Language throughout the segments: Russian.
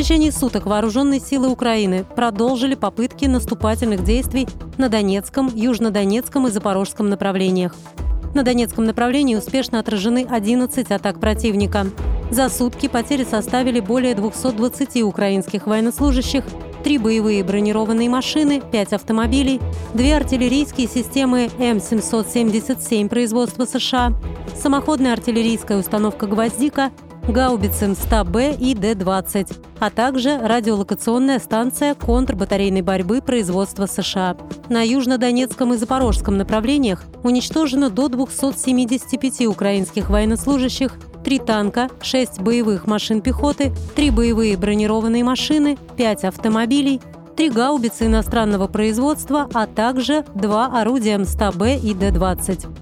Течение суток вооруженные силы Украины продолжили попытки наступательных действий на Донецком, Южнодонецком и Запорожском направлениях. На Донецком направлении успешно отражены 11 атак противника. За сутки потери составили более 220 украинских военнослужащих, три боевые бронированные машины, пять автомобилей, две артиллерийские системы М777 производства США, самоходная артиллерийская установка «Гвоздика», гаубицы М100Б и Д-20, а также радиолокационная станция контрбатарейной борьбы производства США. На южнодонецком и запорожском направлениях уничтожено до 275 украинских военнослужащих, три танка, шесть боевых машин пехоты, три боевые бронированные машины, пять автомобилей, три гаубицы иностранного производства, а также два орудия М100Б и Д-20.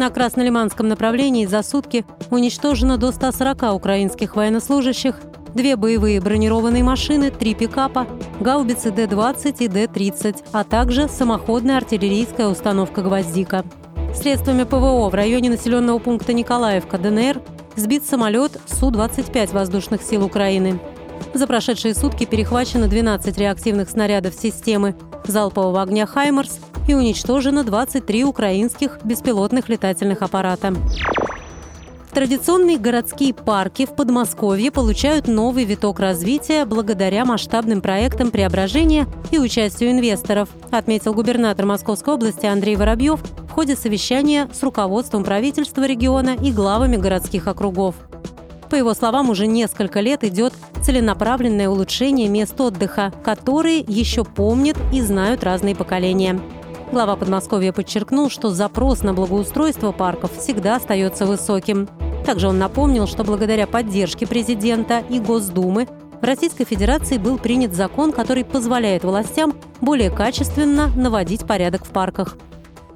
На Краснолиманском направлении за сутки уничтожено до 140 украинских военнослужащих, две боевые бронированные машины, три пикапа, гаубицы Д-20 и Д-30, а также самоходная артиллерийская установка «Гвоздика». Средствами ПВО в районе населенного пункта Николаевка, ДНР, сбит самолет Су-25 воздушных сил Украины. За прошедшие сутки перехвачено 12 реактивных снарядов системы залпового огня «Хаймарс» и уничтожено 23 украинских беспилотных летательных аппарата. Традиционные городские парки в Подмосковье получают новый виток развития благодаря масштабным проектам преображения и участию инвесторов, отметил губернатор Московской области Андрей Воробьев в ходе совещания с руководством правительства региона и главами городских округов. По его словам, уже несколько лет идет целенаправленное улучшение мест отдыха, которые еще помнят и знают разные поколения. Глава Подмосковья подчеркнул, что запрос на благоустройство парков всегда остается высоким. Также он напомнил, что благодаря поддержке президента и Госдумы в Российской Федерации был принят закон, который позволяет властям более качественно наводить порядок в парках.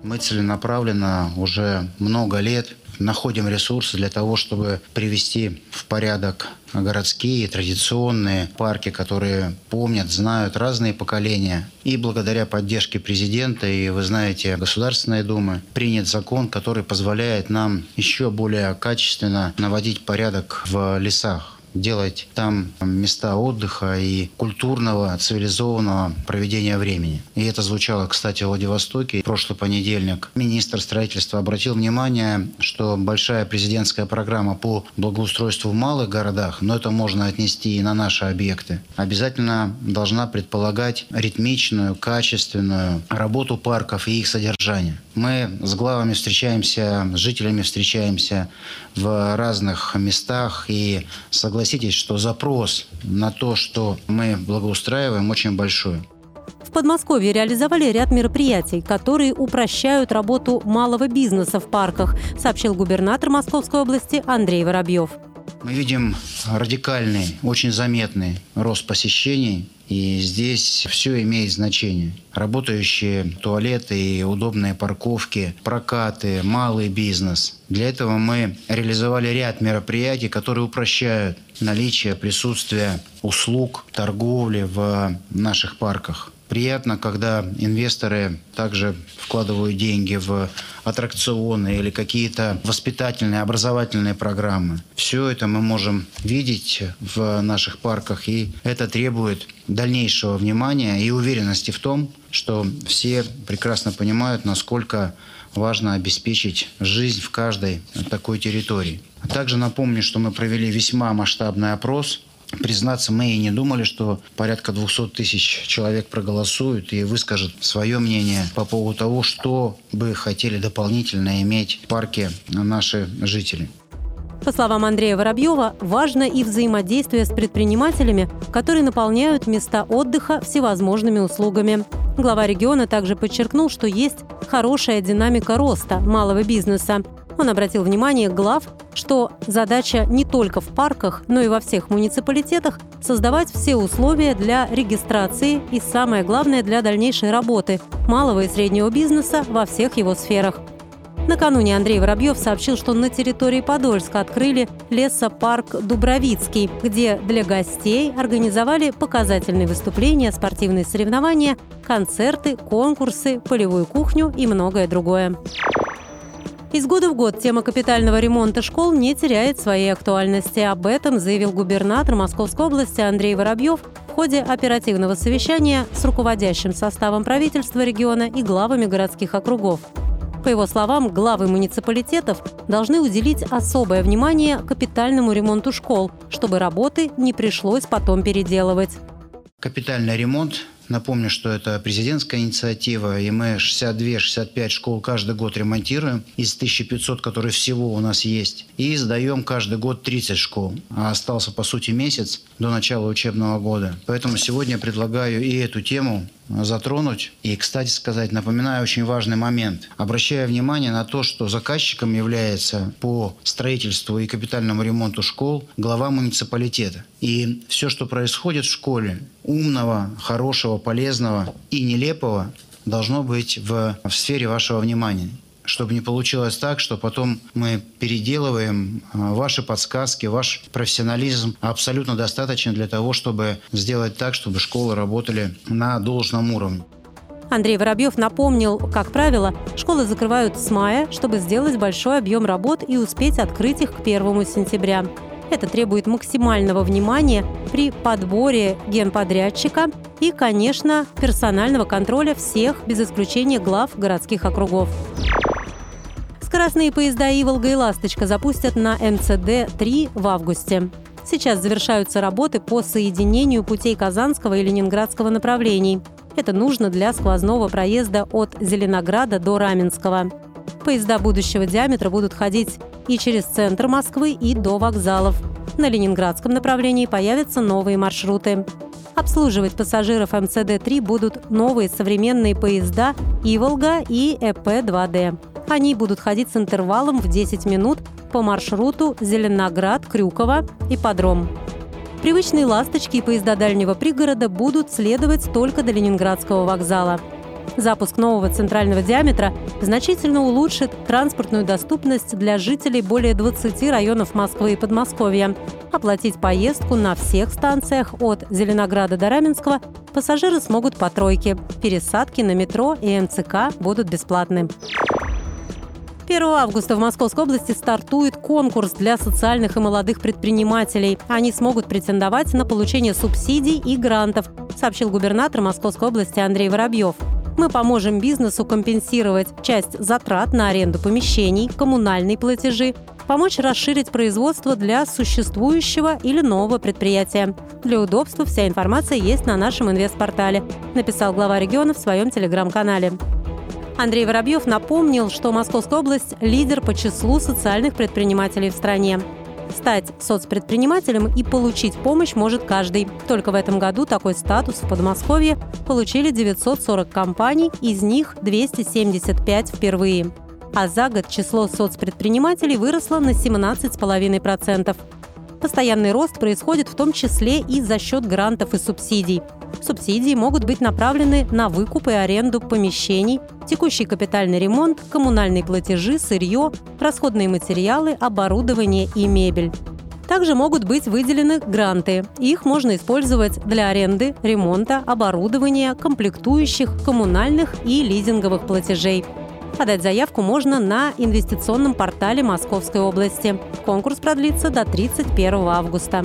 Мы целенаправленно уже много лет находим ресурсы для того, чтобы привести в порядок городские, традиционные парки, которые помнят, знают разные поколения. И благодаря поддержке президента и, вы знаете, Государственной Думы принят закон, который позволяет нам еще более качественно наводить порядок в лесах делать там места отдыха и культурного, цивилизованного проведения времени. И это звучало, кстати, в Владивостоке. Прошлый понедельник министр строительства обратил внимание, что большая президентская программа по благоустройству в малых городах, но это можно отнести и на наши объекты, обязательно должна предполагать ритмичную, качественную работу парков и их содержание. Мы с главами встречаемся, с жителями встречаемся в разных местах и согласились согласитесь, что запрос на то, что мы благоустраиваем, очень большой. В Подмосковье реализовали ряд мероприятий, которые упрощают работу малого бизнеса в парках, сообщил губернатор Московской области Андрей Воробьев. Мы видим радикальный, очень заметный рост посещений и здесь все имеет значение. Работающие туалеты и удобные парковки, прокаты, малый бизнес. Для этого мы реализовали ряд мероприятий, которые упрощают наличие, присутствие услуг, торговли в наших парках. Приятно, когда инвесторы также вкладывают деньги в аттракционы или какие-то воспитательные, образовательные программы. Все это мы можем видеть в наших парках, и это требует дальнейшего внимания и уверенности в том, что все прекрасно понимают, насколько важно обеспечить жизнь в каждой такой территории. Также напомню, что мы провели весьма масштабный опрос Признаться, мы и не думали, что порядка 200 тысяч человек проголосуют и выскажут свое мнение по поводу того, что бы хотели дополнительно иметь в парке наши жители. По словам Андрея Воробьева, важно и взаимодействие с предпринимателями, которые наполняют места отдыха всевозможными услугами. Глава региона также подчеркнул, что есть хорошая динамика роста малого бизнеса. Он обратил внимание глав, что задача не только в парках, но и во всех муниципалитетах создавать все условия для регистрации и, самое главное, для дальнейшей работы малого и среднего бизнеса во всех его сферах. Накануне Андрей Воробьев сообщил, что на территории Подольска открыли лесопарк Дубровицкий, где для гостей организовали показательные выступления, спортивные соревнования, концерты, конкурсы, полевую кухню и многое другое. Из года в год тема капитального ремонта школ не теряет своей актуальности. Об этом заявил губернатор Московской области Андрей Воробьев в ходе оперативного совещания с руководящим составом правительства региона и главами городских округов. По его словам, главы муниципалитетов должны уделить особое внимание капитальному ремонту школ, чтобы работы не пришлось потом переделывать. Капитальный ремонт Напомню, что это президентская инициатива, и мы 62-65 школ каждый год ремонтируем из 1500, которые всего у нас есть. И сдаем каждый год 30 школ. А остался, по сути, месяц до начала учебного года. Поэтому сегодня предлагаю и эту тему затронуть. И, кстати сказать, напоминаю очень важный момент. Обращая внимание на то, что заказчиком является по строительству и капитальному ремонту школ глава муниципалитета. И все, что происходит в школе, умного, хорошего, полезного и нелепого, должно быть в, в сфере вашего внимания чтобы не получилось так, что потом мы переделываем а, ваши подсказки, ваш профессионализм абсолютно достаточно для того, чтобы сделать так, чтобы школы работали на должном уровне. Андрей Воробьев напомнил, как правило, школы закрывают с мая, чтобы сделать большой объем работ и успеть открыть их к 1 сентября. Это требует максимального внимания при подборе генподрядчика и, конечно, персонального контроля всех, без исключения глав городских округов. Скоростные поезда «Иволга» и «Ласточка» запустят на МЦД-3 в августе. Сейчас завершаются работы по соединению путей Казанского и Ленинградского направлений. Это нужно для сквозного проезда от Зеленограда до Раменского. Поезда будущего диаметра будут ходить и через центр Москвы, и до вокзалов. На ленинградском направлении появятся новые маршруты. Обслуживать пассажиров МЦД-3 будут новые современные поезда «Иволга» и ЭП-2Д. Они будут ходить с интервалом в 10 минут по маршруту Зеленоград-Крюково и Подром. Привычные «Ласточки» и поезда дальнего пригорода будут следовать только до Ленинградского вокзала – Запуск нового центрального диаметра значительно улучшит транспортную доступность для жителей более 20 районов Москвы и Подмосковья. Оплатить поездку на всех станциях от Зеленограда до Раменского пассажиры смогут по тройке. Пересадки на метро и МЦК будут бесплатны. 1 августа в Московской области стартует конкурс для социальных и молодых предпринимателей. Они смогут претендовать на получение субсидий и грантов, сообщил губернатор Московской области Андрей Воробьев. Мы поможем бизнесу компенсировать часть затрат на аренду помещений, коммунальные платежи, помочь расширить производство для существующего или нового предприятия. Для удобства вся информация есть на нашем инвестпортале, написал глава региона в своем телеграм-канале. Андрей Воробьев напомнил, что Московская область – лидер по числу социальных предпринимателей в стране. Стать соцпредпринимателем и получить помощь может каждый. Только в этом году такой статус в Подмосковье получили 940 компаний, из них 275 впервые. А за год число соцпредпринимателей выросло на 17,5%. Постоянный рост происходит в том числе и за счет грантов и субсидий. Субсидии могут быть направлены на выкуп и аренду помещений, текущий капитальный ремонт, коммунальные платежи, сырье, расходные материалы, оборудование и мебель. Также могут быть выделены гранты. Их можно использовать для аренды, ремонта, оборудования, комплектующих, коммунальных и лизинговых платежей. Подать заявку можно на инвестиционном портале Московской области. Конкурс продлится до 31 августа.